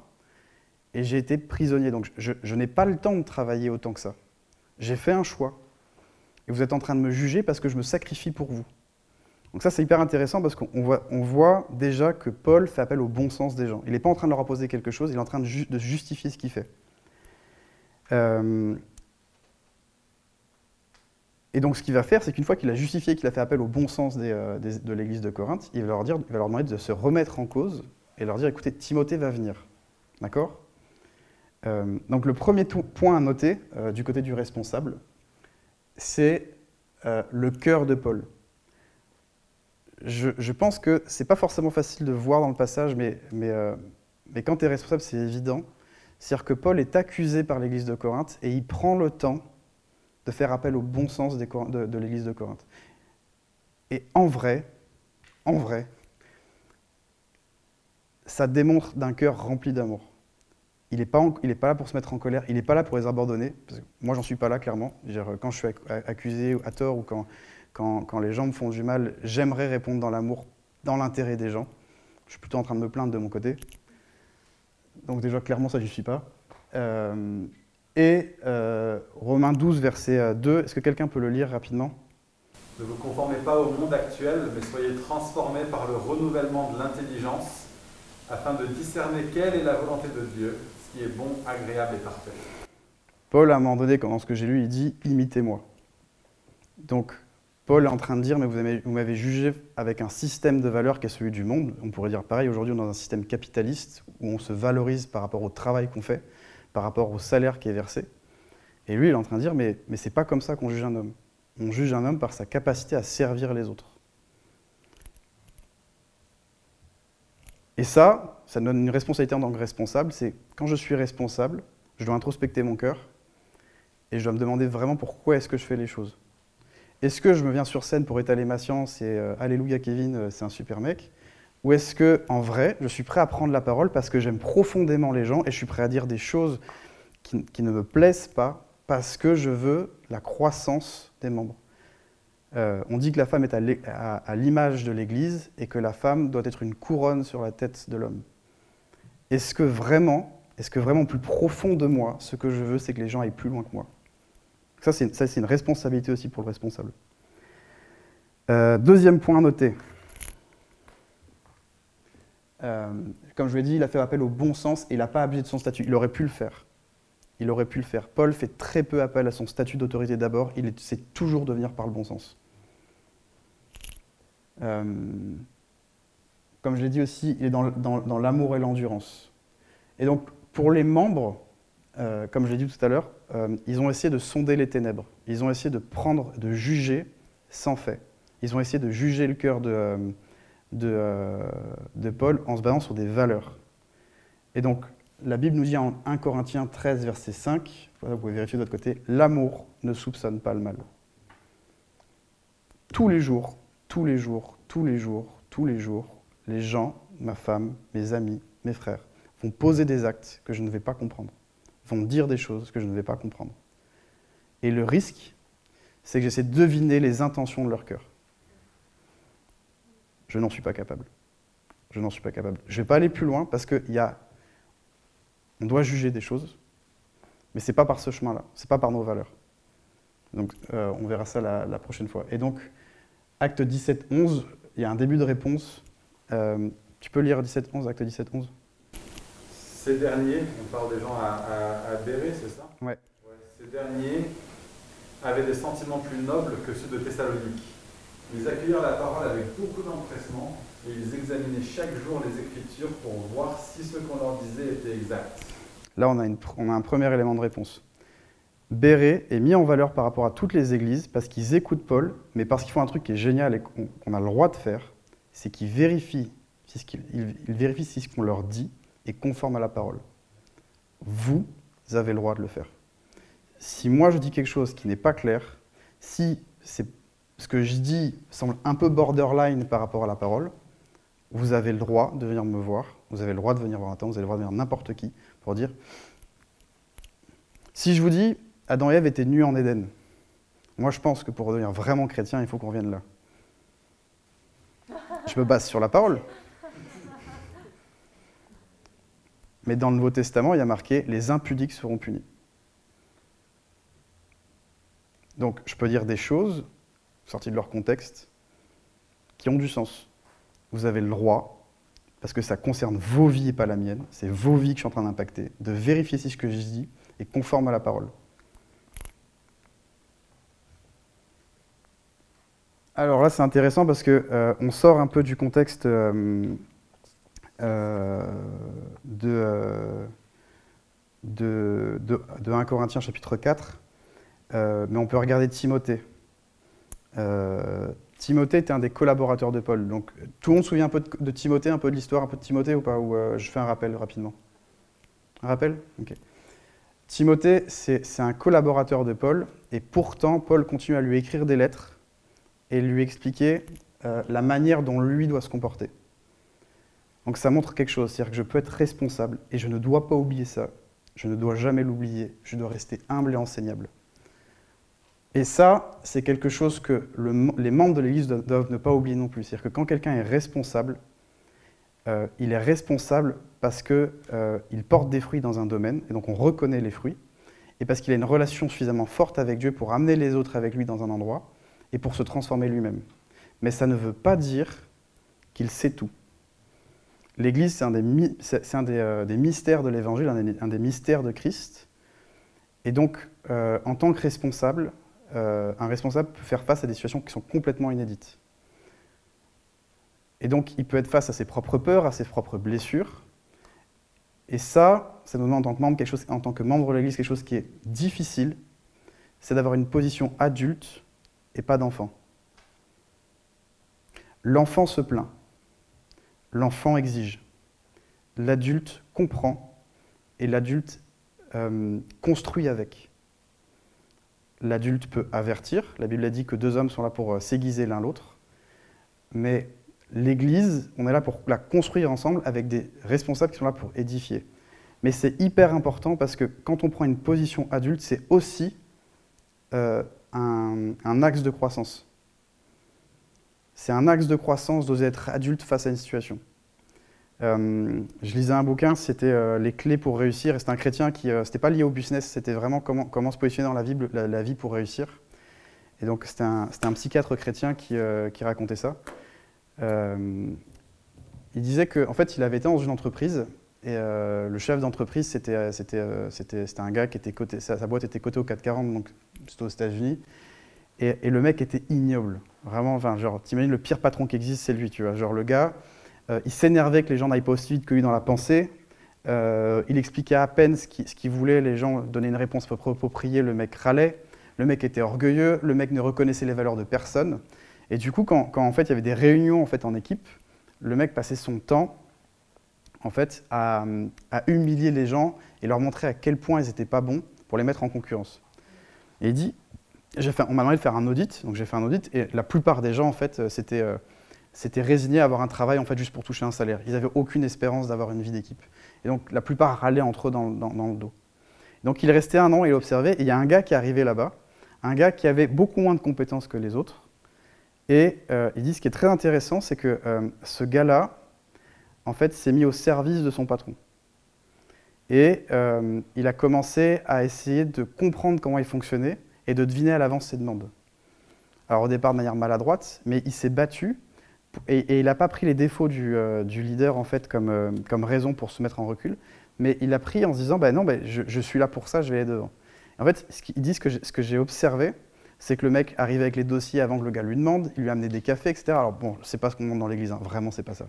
Et j'ai été prisonnier. Donc je, n'ai pas le temps de travailler autant que ça. J'ai fait un choix. Et vous êtes en train de me juger parce que je me sacrifie pour vous. Donc ça, c'est hyper intéressant parce qu'on voit, on voit, déjà que Paul fait appel au bon sens des gens. Il n'est pas en train de leur imposer quelque chose, il est en train de, de justifier ce qu'il fait. Euh, et donc ce qu'il va faire, c'est qu'une fois qu'il a justifié qu'il a fait appel au bon sens euh, de l'église de Corinthe, il va, leur dire, il va leur demander de se remettre en cause et leur dire, écoutez, Timothée va venir. D'accord? Euh, Donc le premier point à noter euh, du côté du responsable, c'est le cœur de Paul. Je, pense que c'est pas forcément facile de voir dans le passage, mais, mais, mais quand tu es responsable, c'est évident. C'est-à-dire que Paul est accusé par l'église de Corinthe et il prend le temps de faire appel au bon sens de, l'Église de Corinthe. Et en vrai, en vrai, ça démontre d'un cœur rempli d'amour. Il n'est pas, pas là pour se mettre en colère, il n'est pas là pour les abandonner. Parce que moi, j'en suis pas là, clairement. Quand je suis accusé à tort ou quand, quand, les gens me font du mal, j'aimerais répondre dans l'amour, dans l'intérêt des gens. Je suis plutôt en train de me plaindre de mon côté. Donc déjà, clairement, ça, je suis pas. Euh, et euh, Romains 12, verset 2. Euh, est-ce que quelqu'un peut le lire rapidement? Ne vous conformez pas au monde actuel, mais soyez transformés par le renouvellement de l'intelligence, afin de discerner quelle est la volonté de Dieu, ce qui est bon, agréable et parfait. Paul, à un moment donné, dans ce que j'ai lu, il dit Imitez-moi. Donc, Paul est en train de dire, mais vous m'avez jugé avec un système de valeurs qui est celui du monde. On pourrait dire pareil, aujourd'hui on est dans un système capitaliste où on se valorise par rapport au travail qu'on fait par rapport au salaire qui est versé. Et lui, il est en train de dire, mais, mais c'est pas comme ça qu'on juge un homme. On juge un homme par sa capacité à servir les autres. Et ça, ça donne une responsabilité en tant que responsable, c'est quand je suis responsable, je dois introspecter mon cœur et je dois me demander vraiment pourquoi est-ce que je fais les choses. Est-ce que je me viens sur scène pour étaler ma science et euh, Alléluia Kevin, euh, c'est un super mec ou est-ce que, en vrai, je suis prêt à prendre la parole parce que j'aime profondément les gens et je suis prêt à dire des choses qui, ne me plaisent pas parce que je veux la croissance des membres? Euh, On dit que la femme est à l'image de l'Église et que la femme doit être une couronne sur la tête de l'homme. Est-ce que vraiment, est-ce que vraiment plus profond de moi, ce que je veux, c'est que les gens aillent plus loin que moi? Ça, c'est une responsabilité aussi pour le responsable. Euh, deuxième point noté. Euh, comme je l'ai dit, il a fait appel au bon sens et il n'a pas abusé de son statut. Il aurait pu le faire. Il aurait pu le faire. Paul fait très peu appel à son statut d'autorité d'abord. Il sait toujours de venir par le bon sens. Euh, comme je l'ai dit aussi, il est dans, l'amour et l'endurance. Et donc, pour les membres, euh, comme je l'ai dit tout à l'heure, ils ont essayé de sonder les ténèbres. Ils ont essayé de prendre, de juger sans fait. Ils ont essayé de juger le cœur de, euh, de, Paul en se basant sur des valeurs. Et donc, la Bible nous dit en 1 Corinthiens 13, verset 5, vous pouvez vérifier de votre côté, l'amour ne soupçonne pas le mal. Tous les jours, tous les jours, tous les jours, tous les jours, les gens, ma femme, mes amis, mes frères, vont poser des actes que je ne vais pas comprendre, vont dire des choses que je ne vais pas comprendre. Et le risque, c'est que j'essaie de deviner les intentions de leur cœur. Je n'en suis pas capable. Je n'en suis pas capable. Je ne vais pas aller plus loin parce qu'il y a. On doit juger des choses, mais ce n'est pas par ce chemin-là, ce n'est pas par nos valeurs. Donc euh, on verra ça la, prochaine fois. Et donc, acte 17, 11, il y a un début de réponse. Euh, tu peux lire 17, 11, acte 17, 11 Ces derniers, on parle des gens à, à, c'est ça? Ouais. Ces derniers avaient des sentiments plus nobles que ceux de Thessalonique. Ils accueillirent la parole avec beaucoup d'empressement et ils examinaient chaque jour les Écritures pour voir si ce qu'on leur disait était exact. Là, on a, un premier élément de réponse. Béret est mis en valeur par rapport à toutes les églises parce qu'ils écoutent Paul, mais parce qu'ils font un truc qui est génial et qu'on a le droit de faire, c'est qu'ils vérifient, si ce vérifient si ce qu'on leur dit est conforme à la parole. Vous avez le droit de le faire. Si moi je dis quelque chose qui n'est pas clair, si ce que je dis semble un peu borderline par rapport à la parole, vous avez le droit de venir me voir, vous avez le droit de venir voir un temps, vous avez le droit de venir n'importe qui pour dire. Si je vous dis, Adam et Ève étaient nus en Éden. Moi, je pense que pour devenir vraiment chrétien, il faut qu'on vienne là. Je me base sur la parole. Mais dans le Nouveau Testament, il y a marqué les impudiques seront punis. Donc, je peux dire des choses, sorties de leur contexte, qui ont du sens. Vous avez le droit, parce que ça concerne vos vies et pas la mienne, c'est vos vies que je suis en train d'impacter, de vérifier si ce que je dis est conforme à la parole. Alors là, c'est intéressant parce qu'on euh, on sort un peu du contexte euh, euh, de, de, de, 1 Corinthiens chapitre 4, mais on peut regarder Timothée. Timothée était un des collaborateurs de Paul. Donc tout le monde se souvient un peu de, Timothée, un peu de l'histoire, un peu de Timothée ou pas Ou je fais un rappel rapidement. Un rappel? Timothée, c'est un collaborateur de Paul, et pourtant Paul continue à lui écrire des lettres et lui expliquer euh, la manière dont lui doit se comporter. Donc ça montre quelque chose, c'est-à-dire que je peux être responsable et je ne dois pas oublier ça. Je ne dois jamais l'oublier. Je dois rester humble et enseignable. Et ça, c'est quelque chose que les membres de l'Église doivent ne pas oublier non plus. C'est-à-dire que quand quelqu'un est responsable, euh, il est responsable parce qu'il euh, porte des fruits dans un domaine, et donc on reconnaît les fruits, et parce qu'il a une relation suffisamment forte avec Dieu pour amener les autres avec lui dans un endroit, et pour se transformer lui-même. Mais ça ne veut pas dire qu'il sait tout. L'Église, c'est un, des, euh, mystères de l'Évangile, un, des mystères de Christ. Et donc, en tant que responsable, euh, un responsable peut faire face à des situations qui sont complètement inédites. Et donc, il peut être face à ses propres peurs, à ses propres blessures. Et ça, ça nous demande en tant que membre, quelque chose, en tant que membre de l'Église quelque chose qui est difficile, c'est d'avoir une position adulte et pas d'enfant. L'enfant se plaint, l'enfant exige, l'adulte comprend et l'adulte euh, construit avec. L'adulte peut avertir, la Bible a dit que deux hommes sont là pour euh, s'aiguiser l'un l'autre, mais l'Église, on est là pour la construire ensemble avec des responsables qui sont là pour édifier. Mais c'est hyper important parce que quand on prend une position adulte, c'est aussi euh, un, axe de croissance. C'est un axe de croissance d'oser être adulte face à une situation. Euh, je lisais un bouquin, c'était euh, Les clés pour réussir, et c'était un chrétien qui, euh, c'était pas lié au business, c'était vraiment comment, comment se positionner dans la vie, la, vie pour réussir. Et donc c'était un, un, psychiatre chrétien qui, qui racontait ça. il disait qu'en en fait, il avait été dans une entreprise, et le chef d'entreprise, c'était, un gars qui était coté, sa, boîte était cotée au 440, donc c'était aux États-Unis. Et, le mec était ignoble. Vraiment, enfin, genre, t'imagines le pire patron qui existe, c'est lui, tu vois. Genre, le gars, euh, il s'énervait que les gens n'aillent pas aussi vite que lui dans la pensée. Euh, il expliquait à peine ce qu'il voulait, les gens donnaient une réponse appropriée, le mec râlait. Le mec était orgueilleux, le mec ne reconnaissait les valeurs de personne. Et du coup, quand, en fait, il y avait des réunions en, fait, en équipe, le mec passait son temps en fait, à, humilier les gens et leur montrer à quel point ils n'étaient pas bons pour les mettre en concurrence. Et il dit, on m'a demandé de faire un audit, donc j'ai fait un audit, et la plupart des gens, en fait, euh, euh, s'étaient résignés à avoir un travail en fait, juste pour toucher un salaire. Ils n'avaient aucune espérance d'avoir une vie d'équipe. Et donc la plupart râlaient entre eux dans, le dos. Donc il restait un an, il observait, et il y a un gars qui est arrivé là-bas, un gars qui avait beaucoup moins de compétences que les autres. Et euh, il dit ce qui est très intéressant, c'est que euh, ce gars-là, en fait, s'est mis au service de son patron. Et euh, il a commencé à essayer de comprendre comment il fonctionnait et de deviner à l'avance ses demandes. Alors au départ de manière maladroite, mais il s'est battu et, il n'a pas pris les défauts du, leader en fait comme, comme, raison pour se mettre en recul, mais il a pris en se disant bah non, bah, je, je, suis là pour ça, je vais aller devant. En fait, ce qu'ils disent, ce que j'ai observé, c'est que le mec arrive avec les dossiers avant que le gars lui demande, il lui a amené des cafés, etc. Alors bon, c'est pas ce qu'on demande dans l'église, hein. vraiment, c'est pas ça.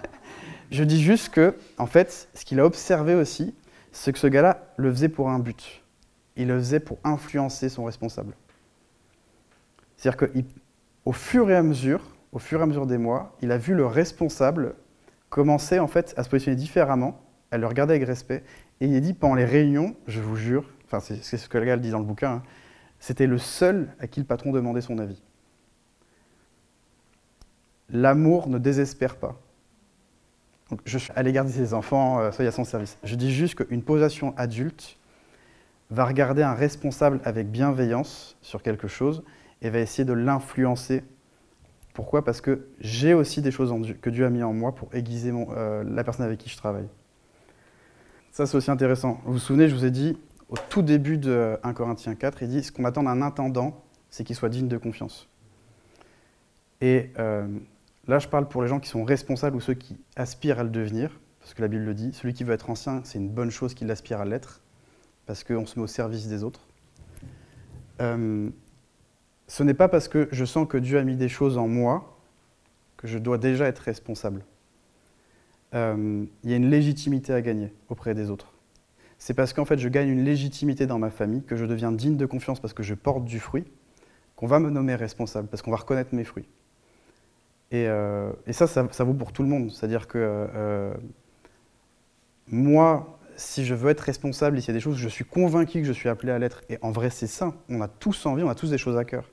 je dis juste que, en fait, ce qu'il a observé aussi, c'est que ce gars-là le faisait pour un but. Il le faisait pour influencer son responsable. C'est-à-dire qu'au fur et à mesure, au fur et à mesure des mois, il a vu le responsable commencer en fait à se positionner différemment, à le regarder avec respect, et il a dit pendant les réunions, je vous jure, c'est ce que le gars dit dans le bouquin, hein, c'était le seul à qui le patron demandait son avis. L'amour ne désespère pas. je suis allé garder ses enfants, euh, soyez à son service. Je dis juste qu'une position adulte va regarder un responsable avec bienveillance sur quelque chose et va essayer de l'influencer. Pourquoi? Parce que j'ai aussi des choses que Dieu a mis en moi pour aiguiser euh, la personne avec qui je travaille. Ça, c'est aussi intéressant. Vous vous souvenez, je vous ai dit, au tout début de 1 Corinthiens 4, il dit ce qu'on attend d'un intendant, c'est qu'il soit digne de confiance. Et euh, là, je parle pour les gens qui sont responsables ou ceux qui aspirent à le devenir, parce que la Bible le dit. Celui qui veut être ancien, c'est une bonne chose qu'il aspire à l'être, parce qu'on se met au service des autres. Euh, ce n'est pas parce que je sens que Dieu a mis des choses en moi que je dois déjà être responsable. Euh, il y a une légitimité à gagner auprès des autres c'est parce qu'en fait je gagne une légitimité dans ma famille, que je deviens digne de confiance parce que je porte du fruit, qu'on va me nommer responsable, parce qu'on va reconnaître mes fruits. Et, euh, ça, ça, vaut pour tout le monde. C'est-à-dire que euh, moi, si je veux être responsable, il y a des choses je suis convaincu que je suis appelé à l'être, et en vrai c'est ça, on a tous envie, on a tous des choses à cœur.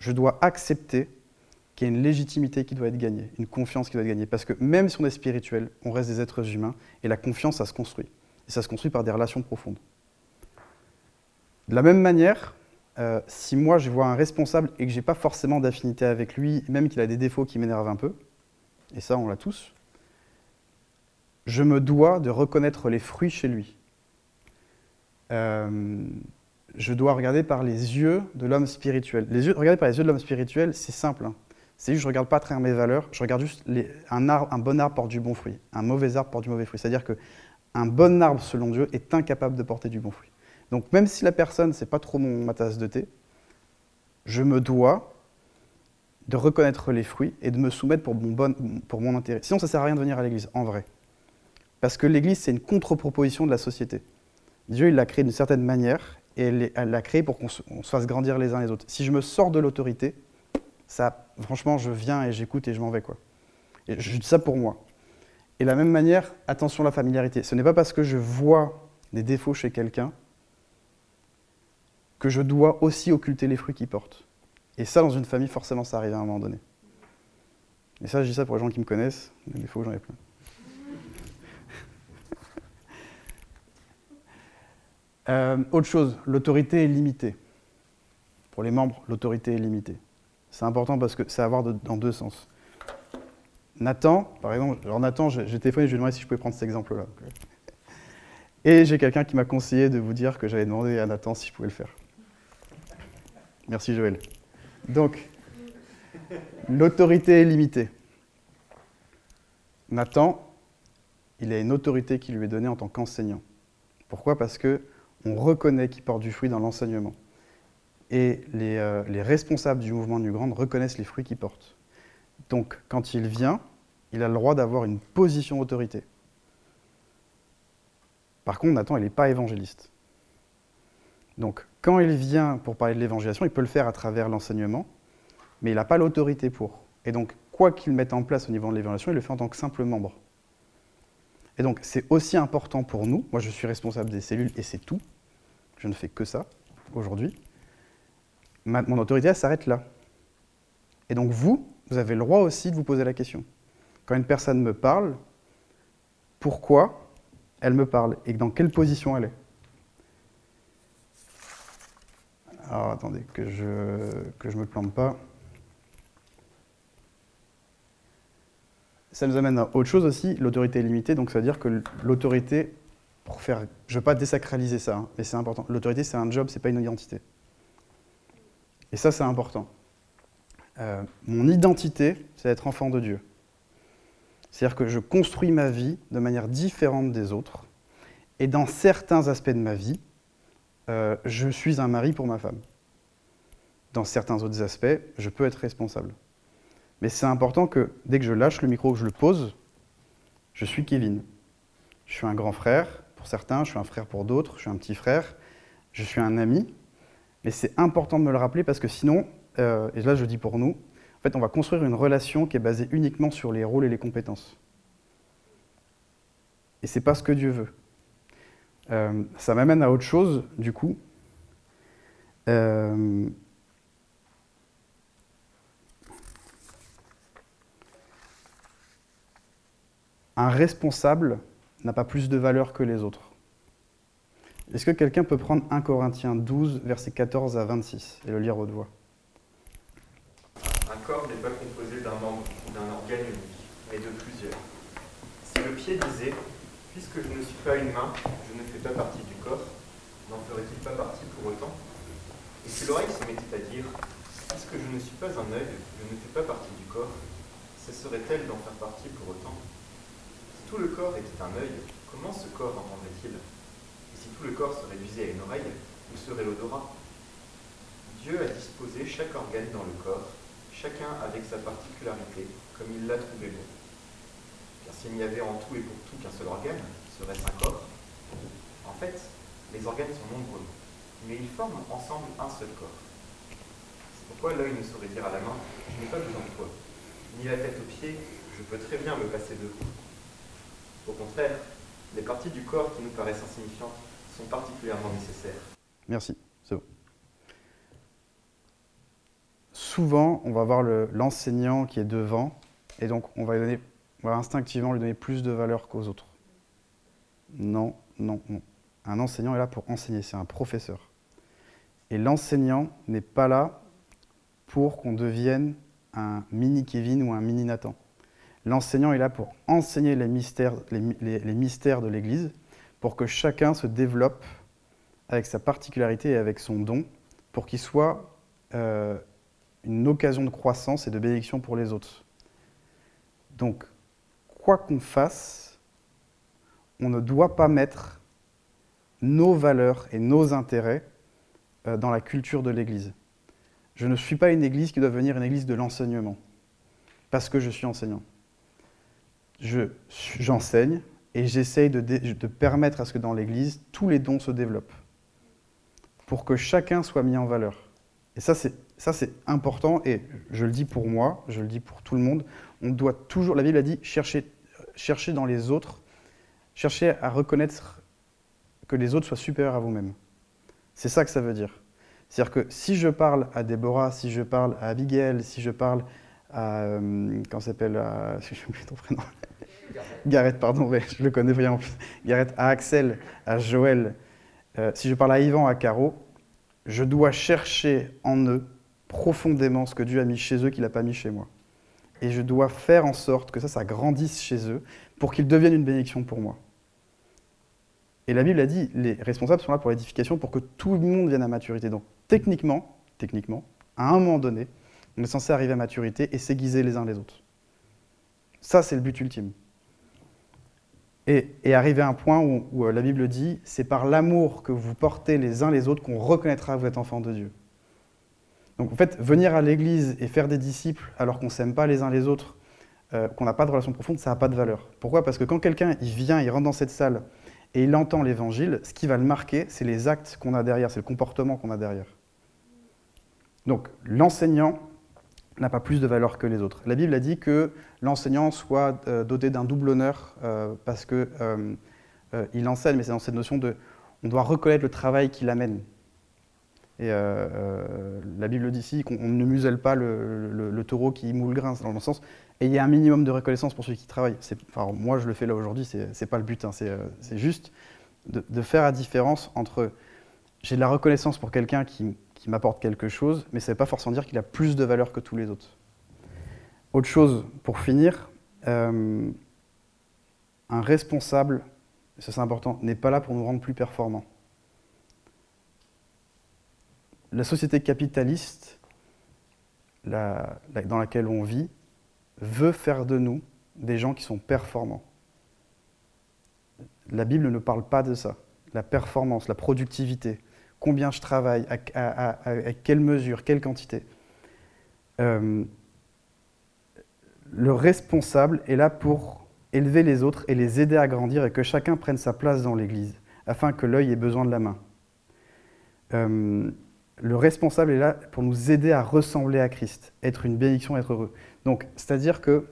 Je dois accepter qu'il y a une légitimité qui doit être gagnée, une confiance qui doit être gagnée. Parce que même si on est spirituel, on reste des êtres humains, et la confiance, ça se construit. Et ça se construit par des relations profondes. De la même manière, euh, si moi je vois un responsable et que je n'ai pas forcément d'affinité avec lui, même qu'il a des défauts qui m'énervent un peu, et ça on l'a tous, je me dois de reconnaître les fruits chez lui. Euh, je dois regarder par les yeux de l'homme spirituel. Les regarder par les yeux de l'homme spirituel, c'est simple. Hein. C'est juste, je ne regarde pas à travers mes valeurs, je regarde juste un, un bon arbre porte du bon fruit, un mauvais arbre porte du mauvais fruit. C'est-à-dire que un bon arbre, selon Dieu, est incapable de porter du bon fruit. Donc même si la personne, c'est pas trop mon, ma tasse de thé, je me dois de reconnaître les fruits et de me soumettre pour mon, bon, pour mon intérêt. Sinon, ça ne sert à rien de venir à l'Église, en vrai. Parce que l'Église, c'est une contre-proposition de la société. Dieu, il l'a créée d'une certaine manière, et elle l'a créée pour qu'on se, fasse grandir les uns les autres. Si je me sors de l'autorité, ça, franchement, je viens et j'écoute et je m'en vais. Quoi. Et je dis ça pour moi. Et de la même manière, attention à la familiarité. Ce n'est pas parce que je vois des défauts chez quelqu'un que je dois aussi occulter les fruits qu'il porte. Et ça, dans une famille, forcément, ça arrive à un moment donné. Et ça, je dis ça pour les gens qui me connaissent. Des défauts, j'en ai plein. Euh, autre chose, l'autorité est limitée. Pour les membres, l'autorité est limitée. C'est important parce que c'est à voir dans deux sens. Nathan, par exemple, alors Nathan, j'ai téléphoné, je lui ai demandé si je pouvais prendre cet exemple-là. Et j'ai quelqu'un qui m'a conseillé de vous dire que j'avais demandé à Nathan si je pouvais le faire. Merci Joël. Donc, l'autorité est limitée. Nathan, il a une autorité qui lui est donnée en tant qu'enseignant. Pourquoi? Parce que on reconnaît qu'il porte du fruit dans l'enseignement. Et les, euh, les, responsables du mouvement du Grand reconnaissent les fruits qu'il porte. Donc, quand il vient, il a le droit d'avoir une position d'autorité. Par contre, Nathan, il n'est pas évangéliste. Donc, quand il vient pour parler de l'évangélisation, il peut le faire à travers l'enseignement, mais il n'a pas l'autorité pour. Et donc, quoi qu'il mette en place au niveau de l'évangélisation, il le fait en tant que simple membre. Et donc, c'est aussi important pour nous. Moi, je suis responsable des cellules et c'est tout. Je ne fais que ça aujourd'hui. Mon autorité, s'arrête là. Et donc, vous, vous avez le droit aussi de vous poser la question quand une personne me parle, pourquoi elle me parle et dans quelle position elle est? Alors attendez, que je je me plante pas. Ça nous amène à autre chose aussi, l'autorité est limitée, donc ça veut dire que l'autorité, pour faire, je veux pas désacraliser ça, hein, mais c'est important. L'autorité, c'est un job, c'est pas une identité. Et ça, c'est important. Euh, mon identité, c'est d'être enfant de Dieu. C'est-à-dire que je construis ma vie de manière différente des autres. Et dans certains aspects de ma vie, euh, je suis un mari pour ma femme. Dans certains autres aspects, je peux être responsable. Mais c'est important que dès que je lâche le micro, que je le pose, je suis Kevin. Je suis un grand frère pour certains, je suis un frère pour d'autres, je suis un petit frère, je suis un ami. Mais c'est important de me le rappeler parce que sinon, euh, et là je dis pour nous, en fait, on va construire une relation qui est basée uniquement sur les rôles et les compétences. Et c'est pas ce que Dieu veut. Euh, ça m'amène à autre chose, du coup. Euh, un responsable n'a pas plus de valeur que les autres. Est-ce que quelqu'un peut prendre 1 Corinthiens 12, versets 14 à 26 et le lire haute voix? Un corps n'est pas composé d'un membre ou d'un organe unique, mais de plusieurs. Si le pied disait Puisque je ne suis pas une main, je ne fais pas partie du corps, n'en ferait-il pas partie pour autant? Et si l'oreille se mettait à dire Puisque je ne suis pas un œil, je ne fais pas partie du corps, cesserait-elle d'en faire partie pour autant? Tout le corps était un œil, comment ce corps entendrait-il Et si tout le corps se réduisait à une oreille, où serait l'odorat? Dieu a disposé chaque organe dans le corps, chacun avec sa particularité, comme il l'a trouvé bon. Car s'il n'y avait en tout et pour tout qu'un seul organe, serait-ce un corps En fait, les organes sont nombreux, mais ils forment ensemble un seul corps. C'est pourquoi l'œil ne saurait dire à la main, je n'ai pas besoin de toi, ni la tête aux pieds, je peux très bien me passer de vous. Au contraire, les parties du corps qui nous paraissent insignifiantes sont particulièrement nécessaires. Merci, c'est bon. Souvent, on va voir l'enseignant qui est devant, et donc on va, donner, on va instinctivement lui donner plus de valeur qu'aux autres. Non, non, non. Un enseignant est là pour enseigner, c'est un professeur. Et l'enseignant n'est pas là pour qu'on devienne un mini Kevin ou un mini Nathan. L'enseignant est là pour enseigner les mystères, de l'Église, pour que chacun se développe avec sa particularité et avec son don, pour qu'il soit euh, une occasion de croissance et de bénédiction pour les autres. Donc, quoi qu'on fasse, on ne doit pas mettre nos valeurs et nos intérêts euh, dans la culture de l'Église. Je ne suis pas une Église qui doit devenir une Église de l'enseignement, parce que je suis enseignant j'enseigne et j'essaye de, de, permettre à ce que dans l'Église, tous les dons se développent pour que chacun soit mis en valeur. Et ça, c'est important, et je le dis pour moi, je le dis pour tout le monde, on doit toujours, la Bible a dit, chercher, chercher dans les autres, chercher à reconnaître que les autres soient supérieurs à vous-même. C'est ça que ça veut dire. C'est-à-dire que si je parle à Déborah, si je parle à Abigail, si je parle à. Euh, comment s'appelle Je sais ton prénom. Gareth, pardon, je le connais vraiment plus. Gareth, à Axel, à Joël, euh, si je parle à Yvan, à Caro, je dois chercher en eux profondément ce que Dieu a mis chez eux qu'il n'a pas mis chez moi. Et je dois faire en sorte que ça, ça grandisse chez eux pour qu'ils deviennent une bénédiction pour moi. Et la Bible a dit, les responsables sont là pour l'édification, pour que tout le monde vienne à maturité. Donc techniquement, techniquement, à un moment donné, on est censé arriver à maturité et s'aiguiser les uns les autres. Ça, c'est le but ultime et, arriver à un point où, euh, la Bible dit, c'est par l'amour que vous portez les uns les autres qu'on reconnaîtra que vous êtes enfants de Dieu. Donc en fait, venir à l'église et faire des disciples alors qu'on ne s'aime pas les uns les autres, euh, qu'on n'a pas de relation profonde, ça n'a pas de valeur. Pourquoi? Parce que quand quelqu'un il vient, il rentre dans cette salle et il entend l'évangile, ce qui va le marquer, c'est les actes qu'on a derrière, c'est le comportement qu'on a derrière. Donc l'enseignant, n'a pas plus de valeur que les autres. La Bible a dit que l'enseignant soit euh, doté d'un double honneur euh, parce qu'il euh, il enseigne, mais c'est dans cette notion de on doit reconnaître le travail qu'il amène. Et la Bible dit ici qu'on ne muselle pas le, taureau qui moule le dans le sens. Et il y a un minimum de reconnaissance pour celui qui travaille. Enfin, moi, je le fais là aujourd'hui, c'est pas le but. Hein, c'est juste de, faire la différence entre j'ai de la reconnaissance pour quelqu'un qui, qui m'apporte quelque chose, mais ça ne veut pas forcément dire qu'il a plus de valeur que tous les autres. Autre chose, pour finir, euh, un responsable, ça c'est important, n'est pas là pour nous rendre plus performants. La société capitaliste dans laquelle on vit veut faire de nous des gens qui sont performants. La Bible ne parle pas de ça. La performance, la productivité, combien je travaille, à, quelle mesure, quelle quantité. Euh, le responsable est là pour élever les autres et les aider à grandir et que chacun prenne sa place dans l'Église, afin que l'œil ait besoin de la main. Euh, le responsable est là pour nous aider à ressembler à Christ, être une bénédiction, être heureux. Donc, c'est-à-dire que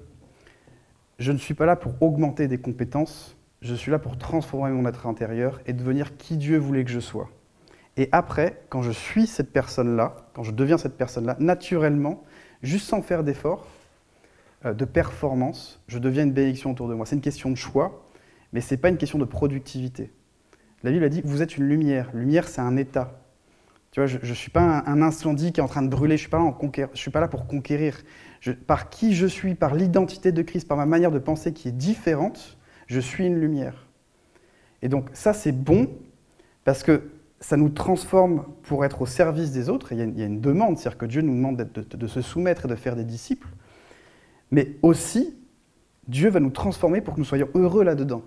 je ne suis pas là pour augmenter des compétences, je suis là pour transformer mon être intérieur et devenir qui Dieu voulait que je sois. Et après, quand je suis cette personne-là, quand je deviens cette personne-là, naturellement, juste sans faire d'effort, euh, de performance, je deviens une bénédiction autour de moi. C'est une question de choix, mais ce n'est pas une question de productivité. La Bible a dit, vous êtes une lumière. Lumière, c'est un état. Tu vois, je ne suis pas un, incendie qui est en train de brûler, je ne suis, suis, pas là pour conquérir. par qui je suis, par l'identité de Christ, par ma manière de penser qui est différente, je suis une lumière. Et donc ça, c'est bon, parce que ça nous transforme pour être au service des autres. il, y a, une demande, c'est-à-dire que Dieu nous demande de, se soumettre et de faire des disciples. Mais aussi, Dieu va nous transformer pour que nous soyons heureux là-dedans.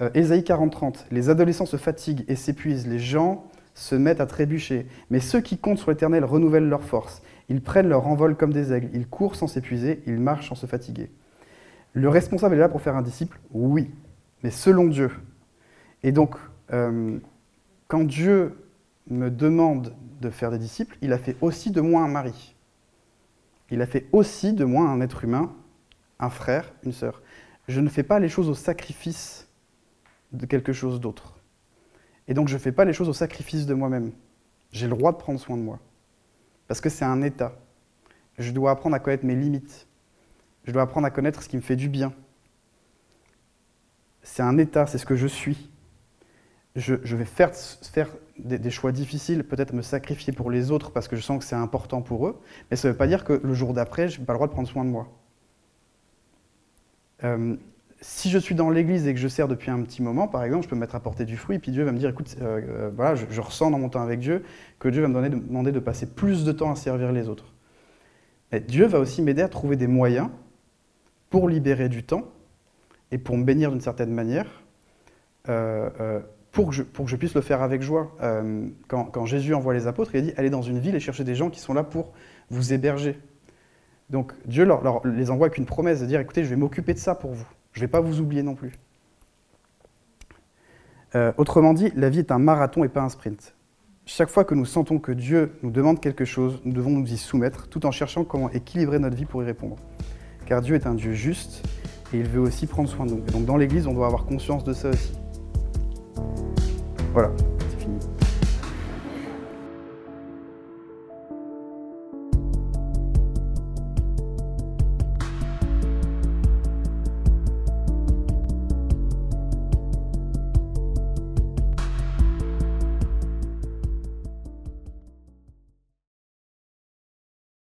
Euh, Ésaïe 40-30, les adolescents se fatiguent et s'épuisent, les gens se mettent à trébucher. Mais ceux qui comptent sur l'Éternel renouvellent leur force. Ils prennent leur envol comme des aigles. Ils courent sans s'épuiser. Ils marchent sans se fatiguer. Le responsable est là pour faire un disciple Oui, mais selon Dieu. Et donc, euh, quand Dieu me demande de faire des disciples, il a fait aussi de moi un mari. Il a fait aussi de moi un être humain, un frère, une sœur. Je ne fais pas les choses au sacrifice de quelque chose d'autre. Et donc je ne fais pas les choses au sacrifice de moi-même. J'ai le droit de prendre soin de moi. Parce que c'est un état. Je dois apprendre à connaître mes limites. Je dois apprendre à connaître ce qui me fait du bien. C'est un état, c'est ce que je suis. Je, vais faire, des, choix difficiles, peut-être me sacrifier pour les autres parce que je sens que c'est important pour eux, mais ça ne veut pas dire que le jour d'après, je n'ai pas le droit de prendre soin de moi. Euh, si je suis dans l'église et que je sers depuis un petit moment, par exemple, je peux me mettre à porter du fruit, et puis Dieu va me dire, écoute, euh, euh, voilà, je, ressens dans mon temps avec Dieu que Dieu va me demander de passer plus de temps à servir les autres. Mais Dieu va aussi m'aider à trouver des moyens pour libérer du temps et pour me bénir d'une certaine manière, pour, que je, puisse le faire avec joie. Quand, quand, Jésus envoie les apôtres, il a dit, allez dans une ville et cherchez des gens qui sont là pour vous héberger. Donc Dieu les envoie avec une promesse de dire, écoutez, je vais m'occuper de ça pour vous. Je ne vais pas vous oublier non plus. Euh, autrement dit, la vie est un marathon et pas un sprint. Chaque fois que nous sentons que Dieu nous demande quelque chose, nous devons nous y soumettre tout en cherchant comment équilibrer notre vie pour y répondre. Car Dieu est un Dieu juste et il veut aussi prendre soin de nous. donc dans l'Église, on doit avoir conscience de ça aussi. Voilà.